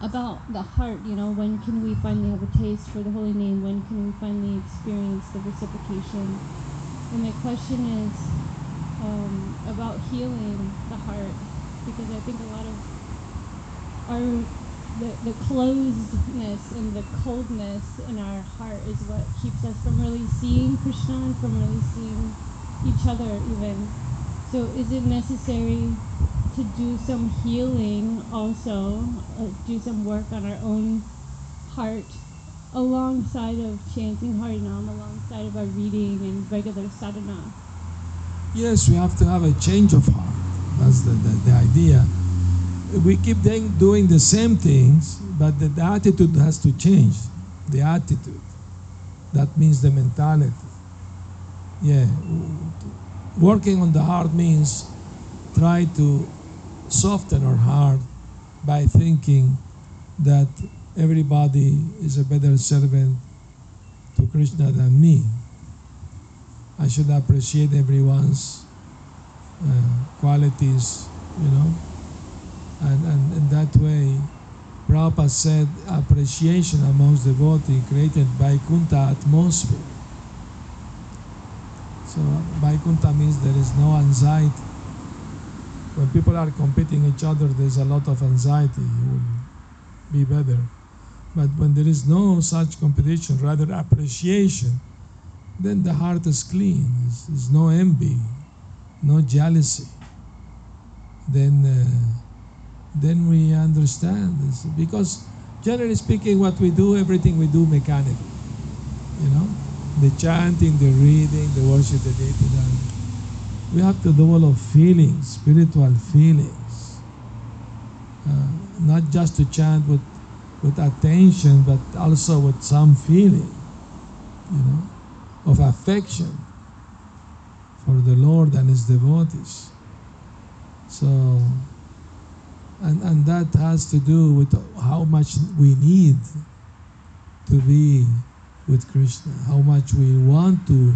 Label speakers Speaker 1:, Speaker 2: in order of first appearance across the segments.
Speaker 1: about the heart, you know, when can we finally have a taste for the holy name? When can we finally experience the reciprocation? And my question is um, about healing the heart, because I think a lot of our the, the closedness and the coldness in our heart is what keeps us from really seeing Krishna and from really seeing each other even. So is it necessary to do some healing also, uh, do some work on our own heart alongside of chanting Harinam, alongside of our reading and regular sadhana?
Speaker 2: Yes, we have to have a change of heart. That's the, the, the idea. We keep doing, doing the same things, but the, the attitude has to change. The attitude. That means the mentality. Yeah. Working on the heart means try to soften our heart by thinking that everybody is a better servant to Krishna than me. I should appreciate everyone's uh, qualities, you know. And, and in that way, Prabhupada said appreciation amongst devotees created by Vaikuntha atmosphere. So Vaikuntha means there is no anxiety. When people are competing each other, there's a lot of anxiety. You will be better. But when there is no such competition, rather appreciation, then the heart is clean. There's, no envy, no jealousy. Then, uh, then we understand this because generally speaking, what we do, everything we do mechanically. You know, the chanting, the reading, the worship, the day to day. We have to develop feelings, spiritual feelings, uh, not just to chant with with attention, but also with some feeling. You know of affection for the Lord and His devotees. So, and, and that has to do with how much we need to be with Krishna, how much we want to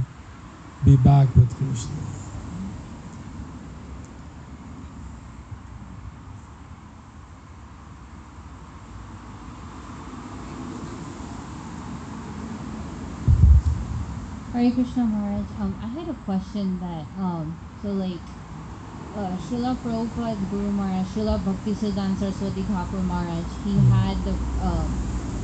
Speaker 2: be back with Krishna.
Speaker 3: Hare Krishna Maharaj, um, I had a question that, um, so like, uh, Srila Prabhupada Guru Maharaj, Srila Bhaktisiddhanta Saraswati Thakur Maharaj, he had the, um,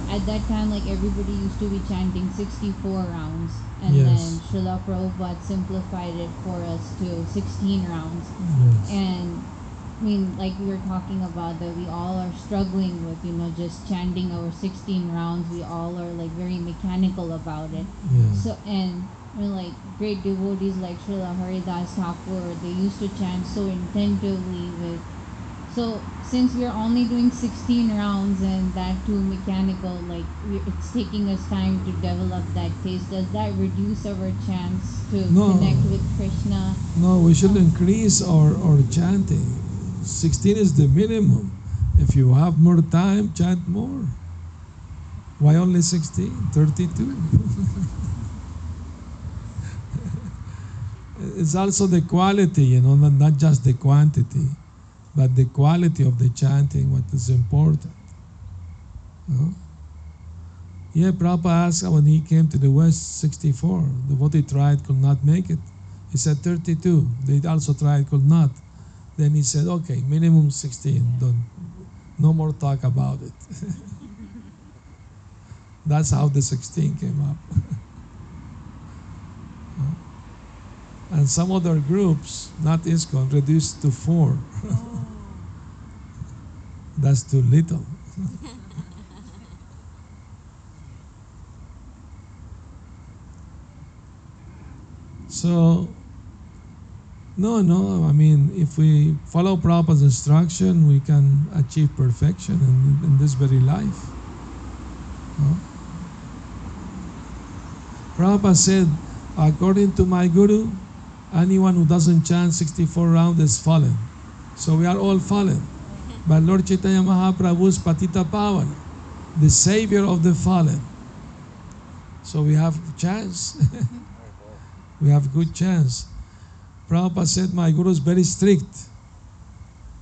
Speaker 3: at that time, like everybody used to be chanting 64 rounds, and
Speaker 2: Yes.
Speaker 3: then Srila Prabhupada simplified it for us to 16 rounds.
Speaker 2: Yes.
Speaker 3: And I mean, like we were talking about that we all are struggling with, you know, just chanting our 16 rounds. We all are like very mechanical about it.
Speaker 2: yes.
Speaker 3: So and you know, like great devotees like Srila Haridas Thakur, they used to chant so intentively with. So since we're only doing 16 rounds and that too mechanical, like it's taking us time to develop that taste. Does that reduce our chance to
Speaker 2: No.
Speaker 3: connect with Krishna?
Speaker 2: No, we should increase our, our chanting. 16 is the minimum. If you have more time, chant more. Why only 16? 32? it's also the quality, you know, not, just the quantity, but the quality of the chanting, what is important. You know? Yeah, Prabhupada asked when he came to the West 64, the he tried could not make it. He said 32. They also tried, could not. Then he said, okay, minimum 16. Don't, no more talk about it. That's how the 16 came up. and some other groups, not ISKCON, reduced to four. That's too little. so, no, no. I mean, if we follow Prabhupada's instruction, we can achieve perfection in, in this very life. No? Prabhupada said, according to my guru, anyone who doesn't chant 64 rounds is fallen. So we are all fallen. But Lord Chaitanya Mahaprabhu's Patita Pavan, the savior of the fallen. So we have chance. we have good chance. Prabhupada said, My guru is very strict,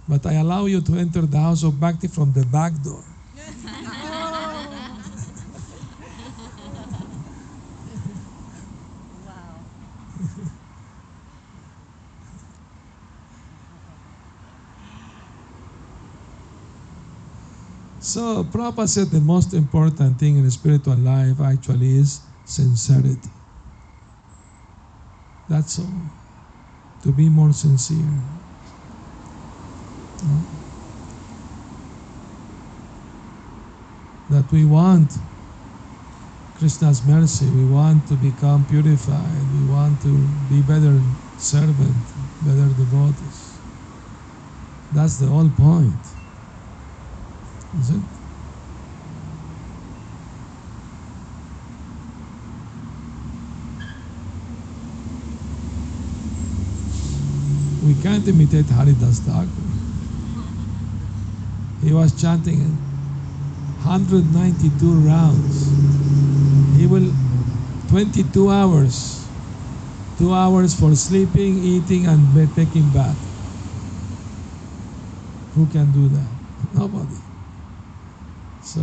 Speaker 2: but I allow you to enter the house of Bhakti from the back door. So Prabhupada said the most important thing in spiritual life actually is sincerity. That's all. To be more sincere. That we want Krishna's mercy, we want to become purified, we want to be better servant, better devotees. That's the whole point. Is it? We can't imitate Haridas Thakur. He was chanting 192 rounds. He will 22 hours. Two hours for sleeping, eating, and taking bath. Who can do that? Nobody. So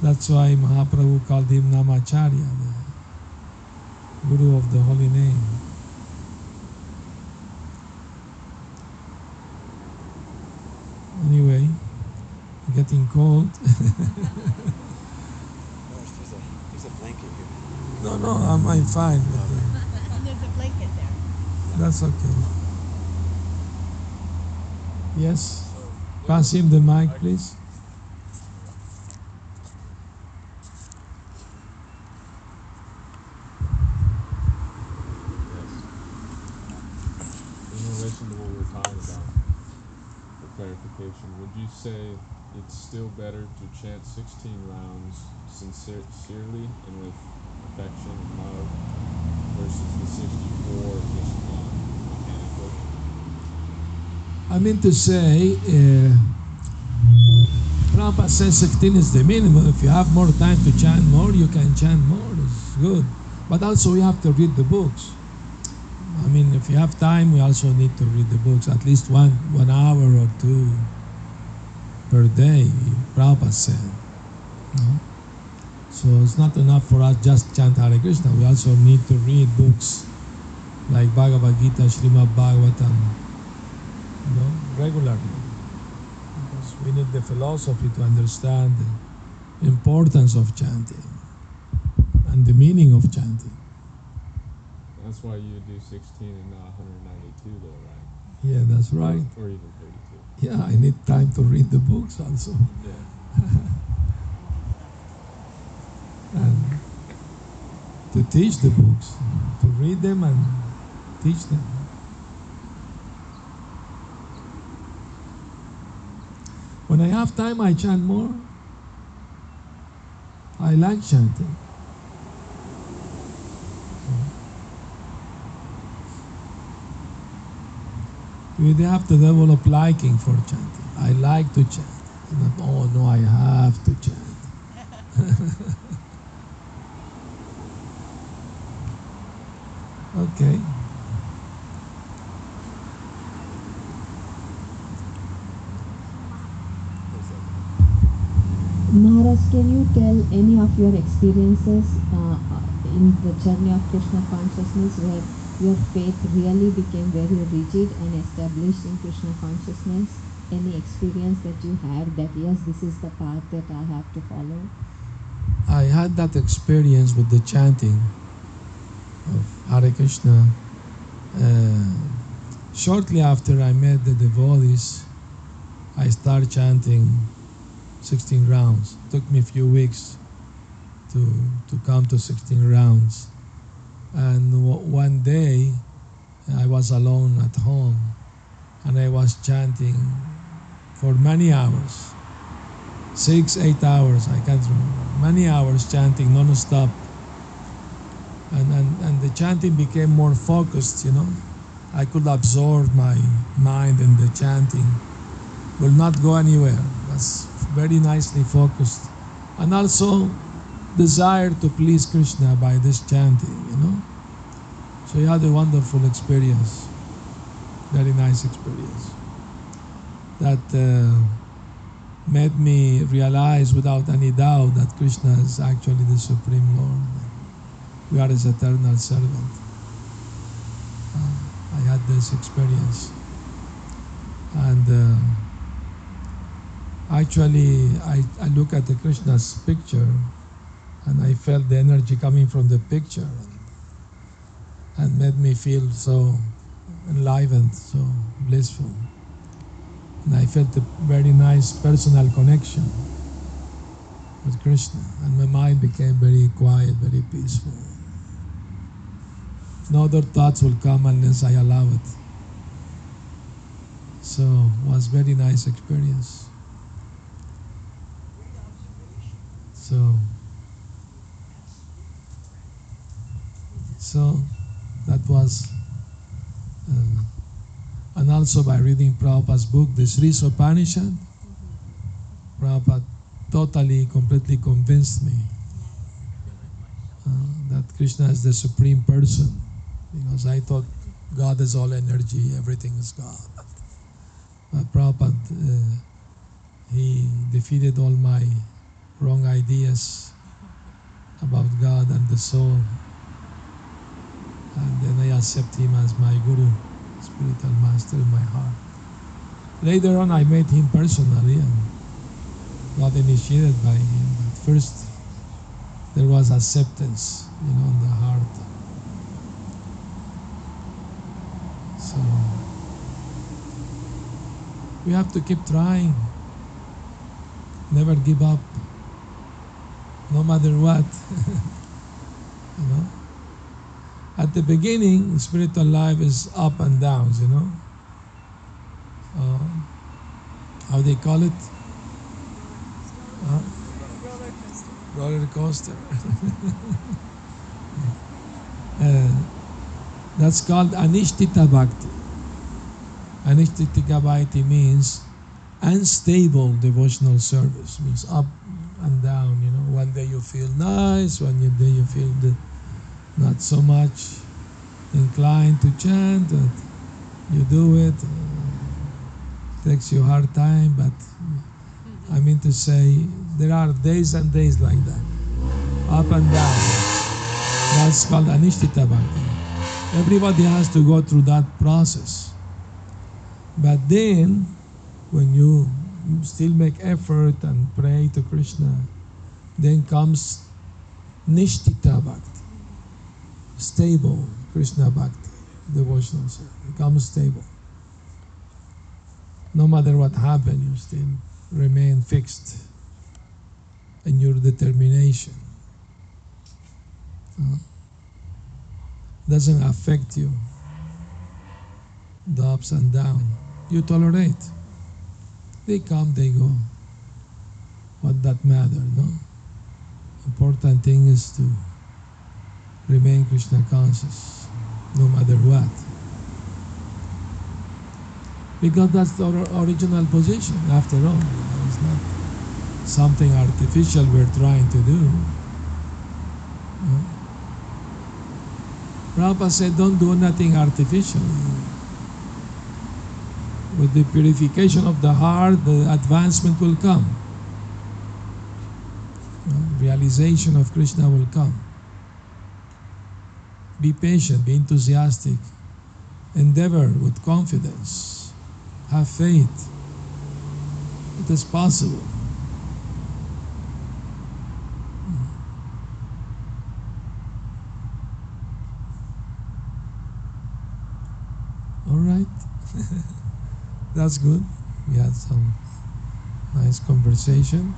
Speaker 2: that's why Mahaprabhu called him Namacharya, the Guru of the Holy Name. Anyway, getting cold.
Speaker 4: There's a, blanket here.
Speaker 2: no, no, I'm, I'm fine. But, uh,
Speaker 5: And there's a blanket there.
Speaker 2: that's okay. Yes? Pass him the mic, please.
Speaker 6: Yes. In relation to what we were talking about, for clarification, would you say it's still better to chant 16 rounds sincerely and with affection and love versus the 64 just mechanically?
Speaker 2: I mean to say, uh, Prabhupada says 16 is the minimum. If you have more time to chant more, you can chant more. It's good. But also, we have to read the books. I mean, if you have time, we also need to read the books at least one one hour or two per day. Prabhupada said. No? So it's not enough for us just chant Hare Krishna. We also need to read books like Bhagavad Gita, Srimad Bhagavatam, you know, regularly. Because we need the philosophy to understand the importance of chanting and the meaning of chanting.
Speaker 6: That's why you do 16 and not 192, though, right?
Speaker 2: Yeah, that's right.
Speaker 6: Or even 32.
Speaker 2: Yeah, I need time to read the books also.
Speaker 6: Yeah.
Speaker 2: and to teach the books, to read them and teach them. When I have time, I chant more. I like chanting. You have to develop liking for chanting. I like to chant. Not, oh no, I have to chant. Okay.
Speaker 7: Maharaj, can you tell any of your experiences uh, in the journey of Krishna consciousness where your faith really became very rigid and established in Krishna consciousness? Any experience that you had that yes, this is the path that I have to follow?
Speaker 2: I had that experience with the chanting of Hare Krishna. Uh, shortly after I met the devotees, I started chanting 16 rounds. It took me a few weeks to, to come to 16 rounds. And one day, I was alone at home and I was chanting for many hours six, eight hours, I can't remember, many hours chanting non-stop. And, and, and the chanting became more focused, you know. I could absorb my mind in the chanting, will not go anywhere. Was very nicely focused. And also desire to please Krishna by this chanting, you know. So he had a wonderful experience, very nice experience. That uh, made me realize without any doubt that Krishna is actually the Supreme Lord. We are His eternal servant. Uh, I had this experience. And uh, actually, I, I look at the Krishna's picture and I felt the energy coming from the picture and made me feel so enlivened, so blissful. And I felt a very nice personal connection with Krishna, and my mind became very quiet, very peaceful. No other thoughts will come unless I allow it. So it was very nice experience. So so that was uh, and also by reading Prabhupada's book, the Sri Isopanishad, Prabhupada totally, completely convinced me uh, that Krishna is the supreme person because I thought God is all energy, everything is God. But Prabhupada, uh, he defeated all my wrong ideas about God and the soul. And then I accept him as my guru, spiritual master in my heart. Later on, I met him personally and got initiated by him. But first, there was acceptance, you know, in the heart. So, we have to keep trying. Never give up, no matter what. you know? At the beginning, spiritual life is up and downs, you know. Uh, how they call it? Huh? Roller coaster. uh, that's called anishtita bhakti. Anishtita bhakti means unstable devotional service. Means up and down. You know, one day you feel nice, one day you feel the, not so much inclined to chant. But you do it. Uh, takes you hard time, but I mean to say there are days and days like that, up and down. That's called anishtita bhakti. Everybody has to go through that process. But then, when you still make effort and pray to Krishna, then comes nishtita bhakti, stable Krishna bhakti, devotional service. Becomes stable. No matter what happens, you still remain fixed in your determination. Uh, doesn't affect you. The ups and downs. You tolerate. They come, they go. What that matter, no? Important thing is to remain Krishna conscious, no matter what. Because that's or- original position, after all. It's not something artificial we're trying to do. No? Prabhupada said, don't do nothing artificial. With the purification of the heart, the advancement will come. Realization of Krishna will come. Be patient, be enthusiastic, endeavor with confidence, have faith. It is possible. Hmm. All right. That's good. We had some nice conversation.